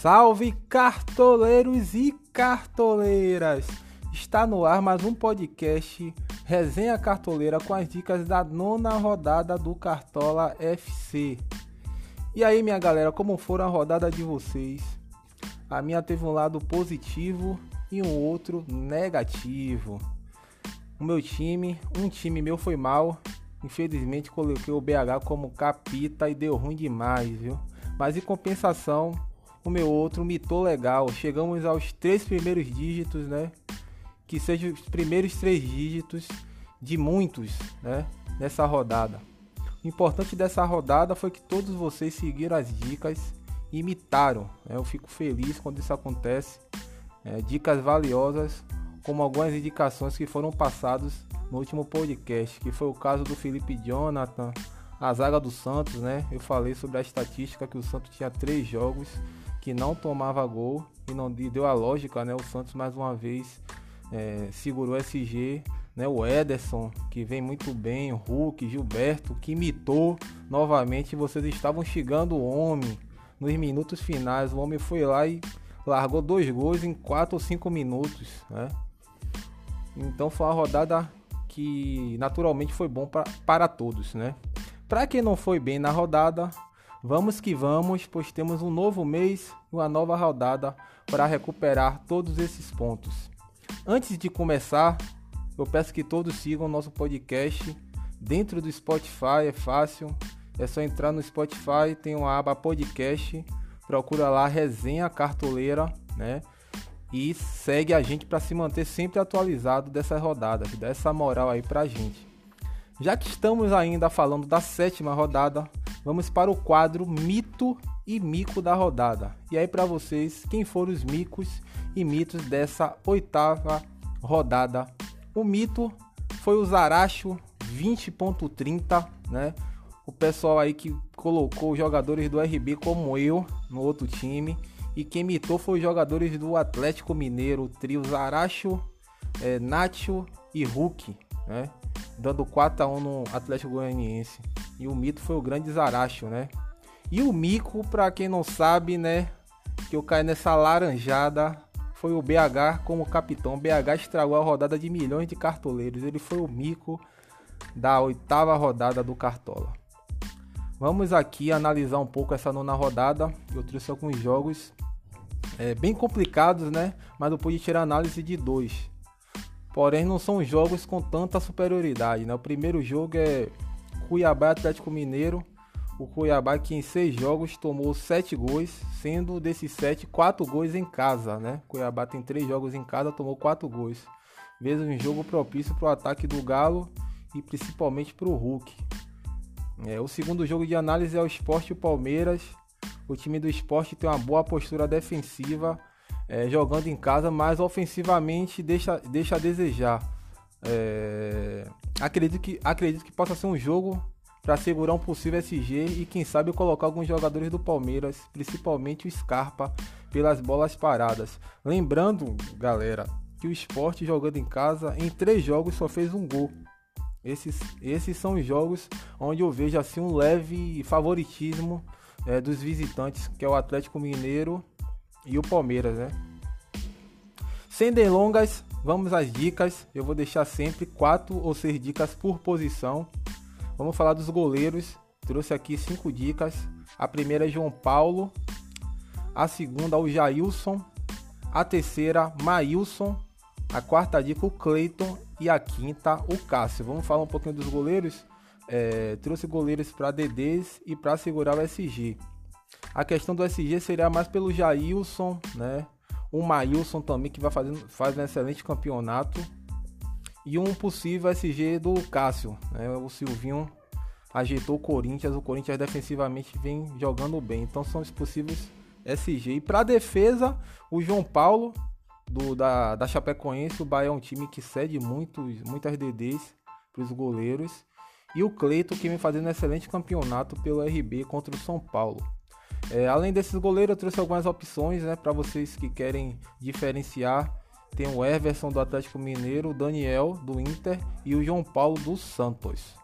Salve cartoleiros e cartoleiras! Está no ar mais um podcast Resenha Cartoleira com as dicas da nona rodada do Cartola FC. E aí, minha galera, como foi a rodada de vocês? A minha teve um lado positivo e um outro negativo. O meu time, um time meu foi mal. Infelizmente coloquei o BH como capita e deu ruim demais, viu? Mas em compensação, o meu outro mitou legal. Chegamos aos três primeiros dígitos, né? Que sejam os primeiros três dígitos de muitos, né? Nessa rodada. O importante dessa rodada foi que todos vocês seguiram as dicas e imitaram. Né? Eu fico feliz quando isso acontece. É, dicas valiosas, como algumas indicações que foram passadas no último podcast, que foi o caso do Felipe Jonathan, a zaga do Santos, né? Eu falei sobre a estatística que o Santos tinha três jogos que não tomava gol e não deu a lógica, né? O Santos mais uma vez é, segurou o SG, né? O Ederson que vem muito bem, o Hulk, Gilberto que imitou novamente. Vocês estavam chegando o homem nos minutos finais. O homem foi lá e largou dois gols em quatro ou cinco minutos, né? Então foi uma rodada que naturalmente foi bom pra, para todos, né? Para quem não foi bem na rodada, vamos que vamos, pois temos um novo mês e uma nova rodada para recuperar todos esses pontos. Antes de começar, eu peço que todos sigam nosso podcast dentro do Spotify, é fácil. É só entrar no Spotify, tem uma aba podcast, procura lá resenha cartoleira, né? E segue a gente para se manter sempre atualizado dessas rodadas, dá essa moral aí pra gente. Já que estamos ainda falando da sétima rodada, vamos para o quadro Mito e Mico da rodada. E aí para vocês, quem foram os micos e mitos dessa oitava rodada? O mito foi o Zaracho 20.30, né? O pessoal aí que colocou os jogadores do RB como eu no outro time. E quem mitou foi os jogadores do Atlético Mineiro, o trio Zaracho, é, Nacho e Hulk, né? Dando 4 a 1 no Atlético Goianiense. E o mito foi o grande Zaracho, né? E o mico, para quem não sabe, né, que eu caí nessa laranjada, foi o BH como capitão. O BH estragou a rodada de milhões de cartoleiros. Ele foi o mico da oitava rodada do Cartola. Vamos aqui analisar um pouco essa nona rodada. Eu trouxe alguns jogos é, bem complicados, né? Mas eu pude tirar análise de dois. Porém, não são jogos com tanta superioridade. Né? O primeiro jogo é Cuiabá Atlético Mineiro. O Cuiabá que em seis jogos tomou sete gols, sendo desses sete, quatro gols em casa. Né? Cuiabá tem três jogos em casa, tomou quatro gols. Mesmo um jogo propício para o ataque do Galo e principalmente para o Hulk. É, o segundo jogo de análise é o Esporte Palmeiras. O time do Esporte tem uma boa postura defensiva é, jogando em casa, mas ofensivamente deixa, deixa a desejar. É, acredito, que, acredito que possa ser um jogo para segurar um possível SG e quem sabe colocar alguns jogadores do Palmeiras, principalmente o Scarpa, pelas bolas paradas. Lembrando, galera, que o esporte jogando em casa, em três jogos só fez um gol. Esses, esses são os jogos onde eu vejo assim um leve favoritismo é, dos visitantes, que é o Atlético Mineiro e o Palmeiras, né? Sem delongas, vamos às dicas. Eu vou deixar sempre quatro ou seis dicas por posição. Vamos falar dos goleiros. Trouxe aqui cinco dicas. A primeira é João Paulo. A segunda, o Jailson. A terceira, Maílson. A quarta dica, o Cleiton. E a quinta, o Cássio. Vamos falar um pouquinho dos goleiros. É, trouxe goleiros para DDs e para segurar o SG. A questão do SG seria mais pelo Jailson, né? O Maílson também, que vai fazendo, faz um excelente campeonato. E um possível SG do Cássio, né? O Silvinho ajeitou o Corinthians. O Corinthians defensivamente vem jogando bem. Então são os possíveis SG. E para defesa, o João Paulo, do, da, da Chapecoense. O Bahia é um time que cede muitos, muitas DDs para os goleiros. E o Cleito, que vem fazendo um excelente campeonato pelo RB contra o São Paulo. É, além desses goleiros, eu trouxe algumas opções né, para vocês que querem diferenciar. Tem o Everson do Atlético Mineiro, o Daniel do Inter e o João Paulo do Santos.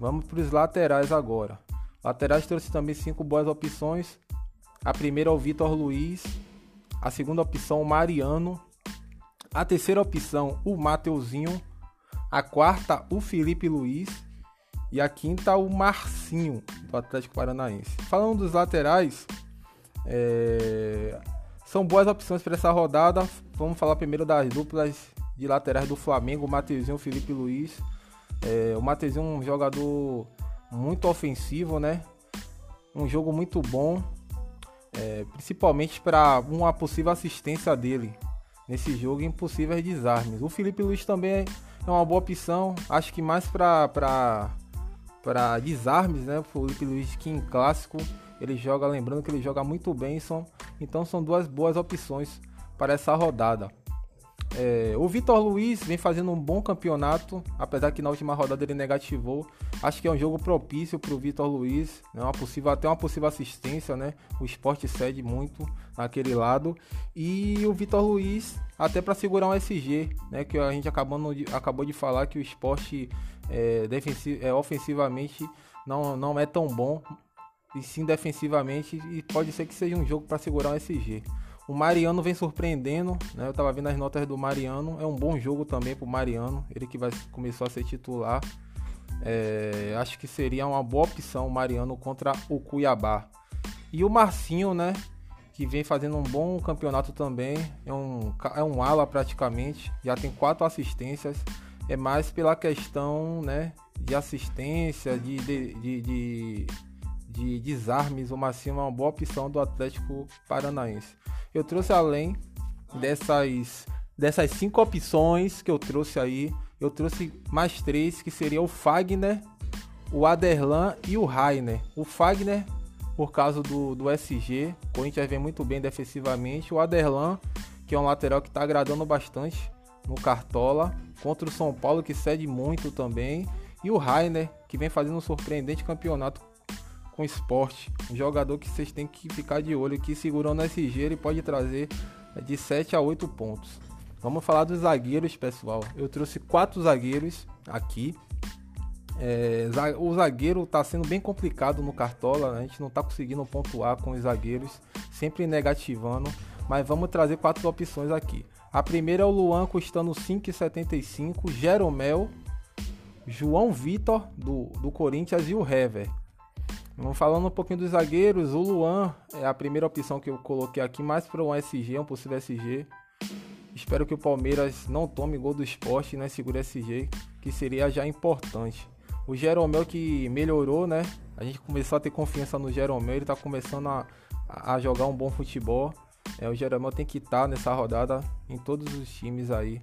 Vamos para os laterais agora. Laterais trouxe também cinco boas opções. A primeira é o Vitor Luiz, a segunda opção o Mariano, a terceira opção o Mateuzinho, a quarta o Felipe Luiz e a quinta o Marcinho do Atlético Paranaense. Falando dos laterais, é... são boas opções para essa rodada. Vamos falar primeiro das duplas de laterais do Flamengo, o e Felipe Luiz. É... o Mateuzinho é um jogador muito ofensivo, né? Um jogo muito bom, é, principalmente para uma possível assistência dele nesse jogo em possíveis desarmes. O Felipe Luiz também é uma boa opção, acho que mais para para desarmes, né? O Felipe Luiz que clássico ele joga, lembrando que ele joga muito bem, são, então são duas boas opções para essa rodada. É, o Vitor Luiz vem fazendo um bom campeonato, apesar que na última rodada ele negativou. Acho que é um jogo propício para o Vitor Luiz, né? uma possível, até uma possível assistência, né? O esporte cede muito naquele lado. E o Vitor Luiz, até para segurar um SG, né? Que a gente acabou, acabou de falar que o esporte é, é, ofensivamente não, não é tão bom, e sim defensivamente, e pode ser que seja um jogo para segurar um SG. O Mariano vem surpreendendo, né? Eu tava vendo as notas do Mariano. É um bom jogo também pro Mariano. Ele que vai começou a ser titular. É, acho que seria uma boa opção o Mariano contra o Cuiabá. E o Marcinho, né? Que vem fazendo um bom campeonato também. É um, é um ala praticamente. Já tem quatro assistências. É mais pela questão, né? De assistência, de, de, de, de de desarmes, Marcinho é uma boa opção do Atlético Paranaense. Eu trouxe além dessas, dessas cinco opções que eu trouxe aí, eu trouxe mais três, que seria o Fagner, o Aderlan e o Rainer. O Fagner, por causa do, do SG, o Corinthians vem muito bem defensivamente. O Aderlan, que é um lateral que está agradando bastante no Cartola, contra o São Paulo, que cede muito também. E o Rainer, que vem fazendo um surpreendente campeonato com esporte. Um jogador que vocês têm que ficar de olho, que segurando SG ele pode trazer de 7 a 8 pontos. Vamos falar dos zagueiros, pessoal. Eu trouxe quatro zagueiros aqui. É, o zagueiro está sendo bem complicado no Cartola, a gente não está conseguindo pontuar com os zagueiros, sempre negativando, mas vamos trazer quatro opções aqui. A primeira é o Luan custando 5,75, Jeromel, João Vitor do, do Corinthians e o Hever. Vamos falando um pouquinho dos zagueiros, o Luan é a primeira opção que eu coloquei aqui, mais para um SG, um possível SG. Espero que o Palmeiras não tome gol do esporte, né? Segure SG, que seria já importante. O Jeromel que melhorou, né? A gente começou a ter confiança no Jeromel, ele tá começando a, a jogar um bom futebol. É, o Jeromel tem que estar tá nessa rodada em todos os times aí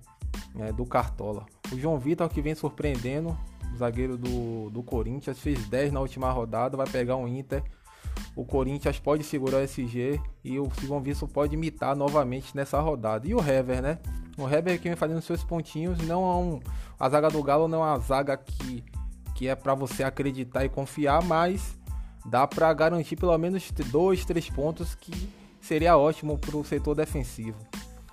né, do Cartola. O João Vitor que vem surpreendendo, zagueiro do, do Corinthians, fez 10 na última rodada, vai pegar um Inter. O Corinthians pode segurar o SG e o Silvão Visto pode imitar novamente nessa rodada. E o Hever, né? O Hever que vem fazendo seus pontinhos, não é um. A zaga do Galo não é uma zaga que, que é para você acreditar e confiar, mas dá para garantir pelo menos dois, três pontos que seria ótimo para o setor defensivo.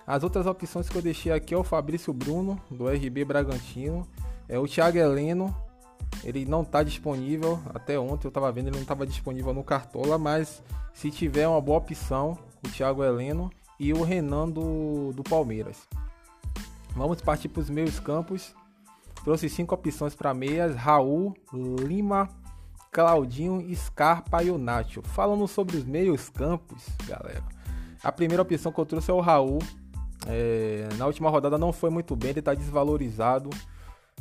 As outras opções que eu deixei aqui é o Fabrício Bruno, do RB Bragantino. É o Thiago Heleno, ele não está disponível. Até ontem eu estava vendo, ele não estava disponível no Cartola, mas se tiver uma boa opção, o Thiago Heleno e o Renan do, do Palmeiras. Vamos partir para os meios campos. Trouxe cinco opções para meias: Raul, Lima, Claudinho, Scarpa e o Nacho. Falando sobre os meios campos, galera. A primeira opção que eu trouxe é o Raul. É, na última rodada não foi muito bem, ele está desvalorizado.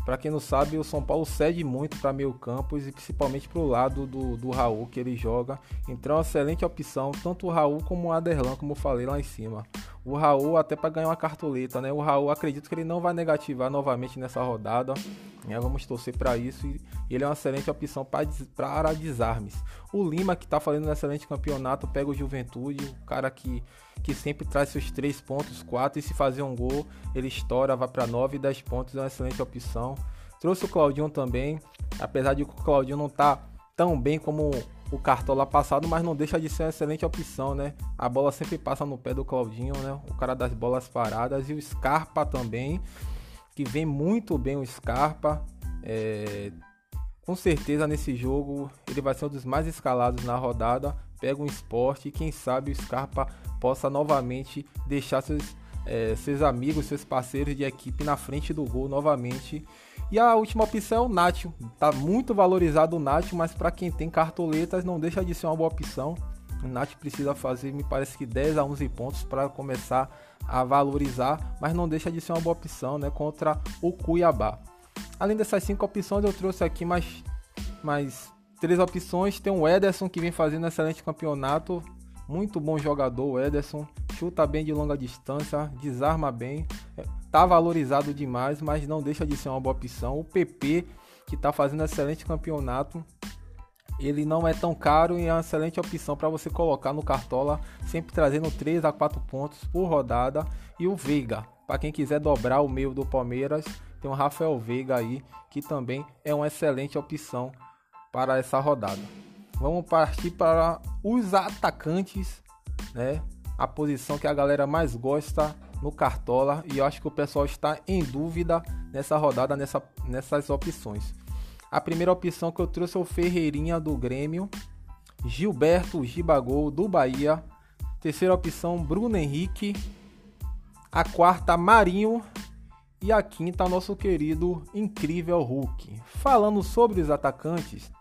Para quem não sabe, o São Paulo cede muito para meio campos e principalmente para o lado do, do Raul que ele joga. Então é uma excelente opção, tanto o Raul como o Aderlan, como eu falei lá em cima. O Raul até para ganhar uma cartoleta, né? O Raul acredito que ele não vai negativar novamente nessa rodada. Né? Vamos torcer para isso e ele é uma excelente opção para desarmes. O Lima que está fazendo um excelente campeonato pega o Juventude, o cara que que sempre traz seus 3 pontos, 4 e se fazer um gol, ele estoura, vai para 9 e 10 pontos, é uma excelente opção. Trouxe o Claudinho também, apesar de o Claudinho não tá tão bem como o Cartola passado, mas não deixa de ser uma excelente opção, né? A bola sempre passa no pé do Claudinho, né? O cara das bolas paradas e o Scarpa também, que vem muito bem o Scarpa. É... com certeza nesse jogo ele vai ser um dos mais escalados na rodada. Pega um esporte e quem sabe o Scarpa possa novamente deixar seus, é, seus amigos, seus parceiros de equipe na frente do gol novamente. E a última opção é o Nacho. Tá muito valorizado o Nacho, mas para quem tem cartoletas não deixa de ser uma boa opção. O Nath precisa fazer, me parece que 10 a 11 pontos para começar a valorizar, mas não deixa de ser uma boa opção né, contra o Cuiabá. Além dessas cinco opções, eu trouxe aqui mais, mais três opções. Tem o Ederson que vem fazendo um excelente campeonato, muito bom jogador. O Ederson chuta bem de longa distância, desarma bem, é, tá valorizado demais, mas não deixa de ser uma boa opção. O PP que está fazendo excelente campeonato, ele não é tão caro e é uma excelente opção para você colocar no cartola, sempre trazendo 3 a 4 pontos por rodada. E o Veiga, para quem quiser dobrar o meio do Palmeiras, tem o Rafael Veiga aí, que também é uma excelente opção para essa rodada. Vamos partir para os atacantes, né? A posição que a galera mais gosta no Cartola e eu acho que o pessoal está em dúvida nessa rodada, nessa, nessas opções. A primeira opção que eu trouxe é o Ferreirinha do Grêmio, Gilberto Gibagol do Bahia, terceira opção Bruno Henrique, a quarta Marinho e a quinta nosso querido incrível Hulk. Falando sobre os atacantes,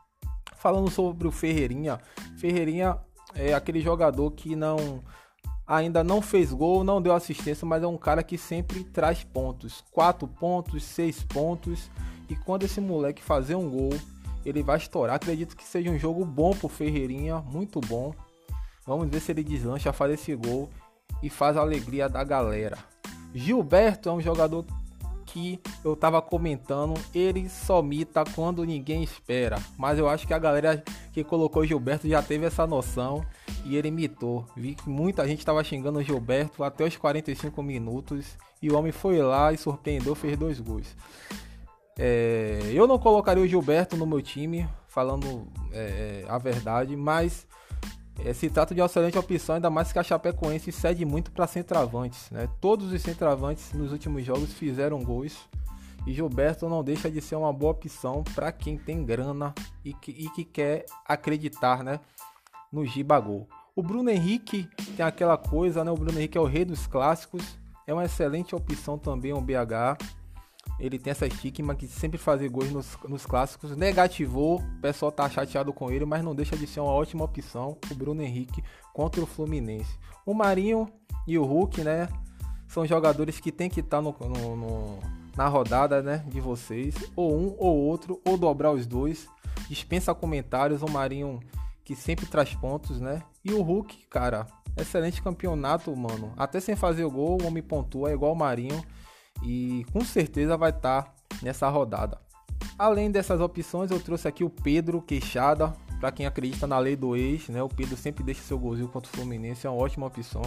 falando sobre o Ferreirinha, Ferreirinha é aquele jogador que não ainda não fez gol, não deu assistência, mas é um cara que sempre traz pontos, quatro pontos, seis pontos e quando esse moleque fazer um gol, ele vai estourar. Acredito que seja um jogo bom pro Ferreirinha, muito bom. Vamos ver se ele deslancha, faz esse gol e faz a alegria da galera. Gilberto é um jogador que eu tava comentando, ele só mita quando ninguém espera. Mas eu acho que a galera que colocou Gilberto já teve essa noção e ele mitou. Vi que muita gente tava xingando o Gilberto até os 45 minutos e o homem foi lá e surpreendeu, fez dois gols. É, eu não colocaria o Gilberto no meu time, falando é, a verdade, mas é, se trata de uma excelente opção, ainda mais que a Chapecoense cede muito para centravantes. Né? Todos os centravantes nos últimos jogos fizeram gols e Gilberto não deixa de ser uma boa opção para quem tem grana e que, e que quer acreditar né, no Gibagol. O Bruno Henrique tem aquela coisa, né? O Bruno Henrique é o rei dos clássicos, é uma excelente opção também, o BH. Ele tem essa estigma que sempre fazer gols nos, nos clássicos. Negativou, o pessoal tá chateado com ele, mas não deixa de ser uma ótima opção o Bruno Henrique contra o Fluminense. O Marinho e o Hulk, né? São jogadores que tem que estar tá no, no, no, na rodada, né? De vocês. Ou um ou outro, ou dobrar os dois. Dispensa comentários. O Marinho que sempre traz pontos, né? E o Hulk, cara, excelente campeonato, mano. Até sem fazer o gol, o homem pontua, é igual o Marinho e com certeza vai estar tá nessa rodada. Além dessas opções, eu trouxe aqui o Pedro Queixada, para quem acredita na lei do ex, né? O Pedro sempre deixa seu golzinho contra o Fluminense, é uma ótima opção.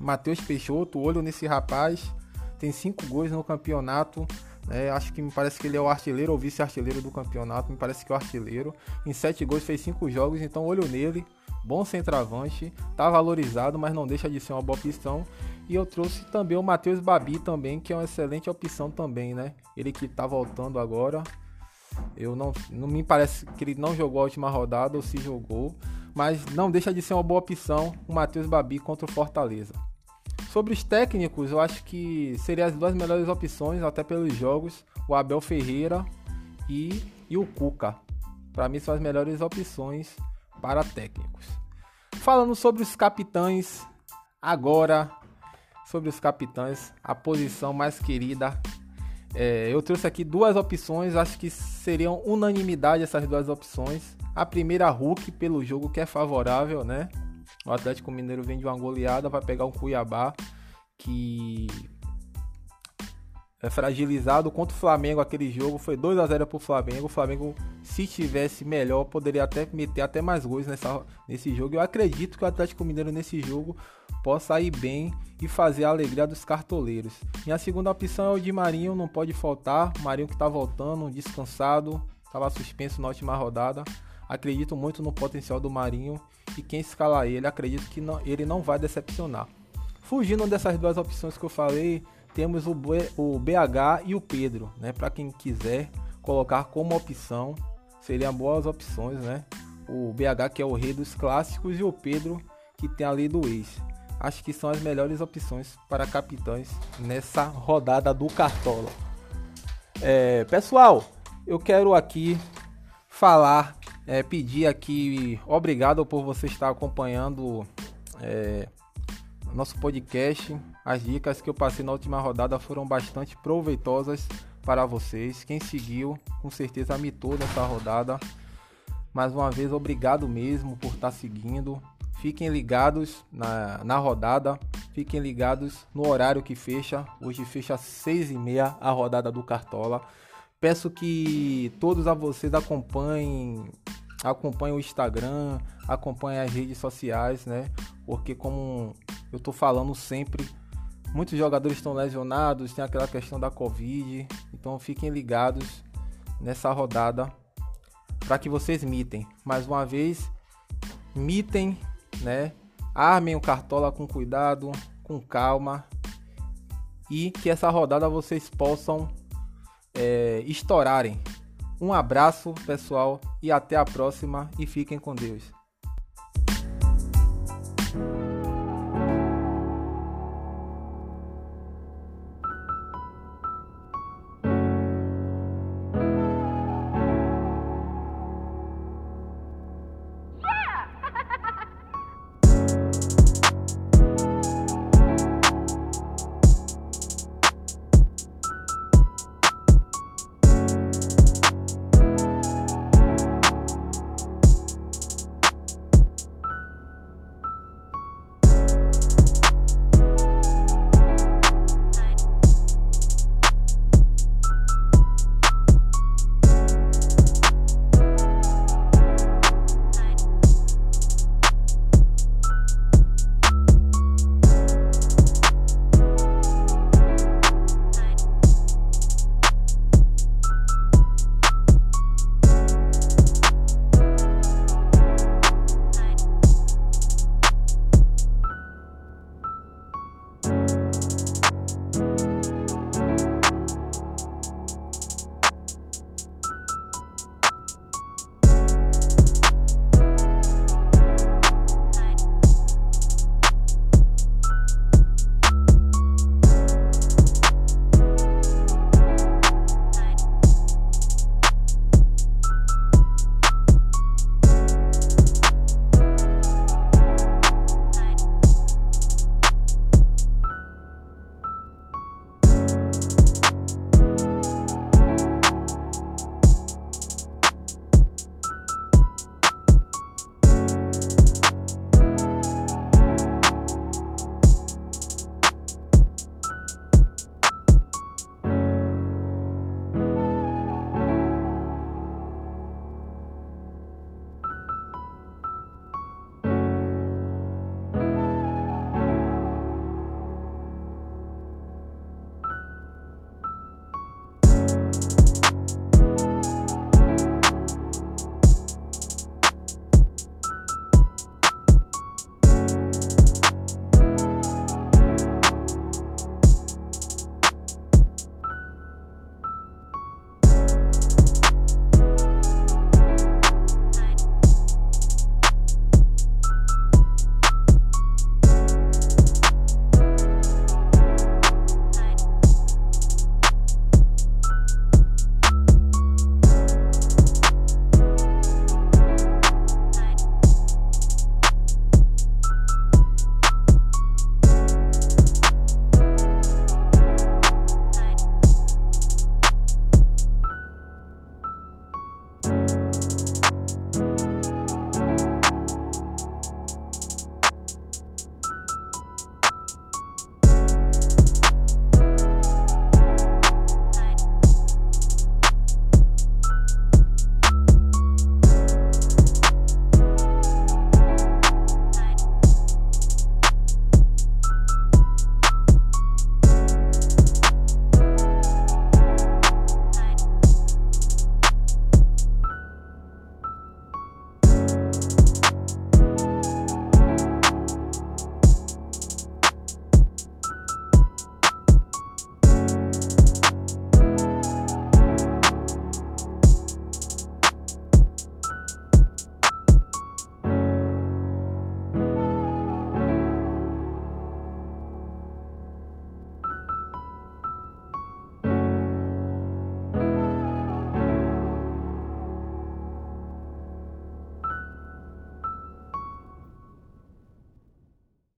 Matheus Peixoto, olho nesse rapaz, tem cinco gols no campeonato. Né? Acho que me parece que ele é o artilheiro ou vice-artilheiro do campeonato. Me parece que é o artilheiro. Em sete gols fez cinco jogos, então olho nele. Bom centroavante, tá valorizado, mas não deixa de ser uma boa opção. E eu trouxe também o Matheus Babi também, que é uma excelente opção também, né? Ele que tá voltando agora. Eu não, não me parece que ele não jogou a última rodada ou se jogou, mas não deixa de ser uma boa opção o Matheus Babi contra o Fortaleza. Sobre os técnicos, eu acho que seriam as duas melhores opções, até pelos jogos, o Abel Ferreira e, e o Cuca. Para mim são as melhores opções para técnicos. Falando sobre os capitães, agora sobre os capitães, a posição mais querida. É, eu trouxe aqui duas opções, acho que seriam unanimidade essas duas opções. A primeira, Hulk, pelo jogo que é favorável, né? O Atlético Mineiro vem de uma goleada, vai pegar um Cuiabá que fragilizado contra o Flamengo aquele jogo foi 2 a 0 para o Flamengo. O Flamengo, se tivesse melhor, poderia até meter até mais gols nessa, nesse jogo. Eu acredito que o Atlético Mineiro nesse jogo possa ir bem e fazer a alegria dos cartoleiros. Minha segunda opção é o de Marinho, não pode faltar. Marinho que está voltando, descansado, estava suspenso na última rodada. Acredito muito no potencial do Marinho e quem escalar ele, acredito que não, ele não vai decepcionar. Fugindo dessas duas opções que eu falei, temos o, BH e o Pedro, né? Para quem quiser colocar como opção, seriam boas opções, né? O BH que é o rei dos clássicos e o Pedro que tem a lei do ex. Acho que são as melhores opções para capitães nessa rodada do Cartola. É, pessoal, eu quero aqui falar, é, pedir aqui, obrigado por você estar acompanhando é, nosso podcast. As dicas que eu passei na última rodada foram bastante proveitosas para vocês. Quem seguiu, com certeza mitou nessa rodada. Mais uma vez, obrigado mesmo por estar seguindo. Fiquem ligados na, na rodada. Fiquem ligados no horário que fecha. Hoje fecha às seis e meia a rodada do Cartola. Peço que todos a vocês acompanhem, acompanhem o Instagram, acompanhem as redes sociais, né? Porque como eu tô falando sempre, muitos jogadores estão lesionados, tem aquela questão da Covid, então fiquem ligados nessa rodada para que vocês mitem. Mais uma vez, mitem, né? Armem o cartola com cuidado, com calma e que essa rodada vocês possam é, estourarem. Um abraço, pessoal, e até a próxima. E fiquem com Deus.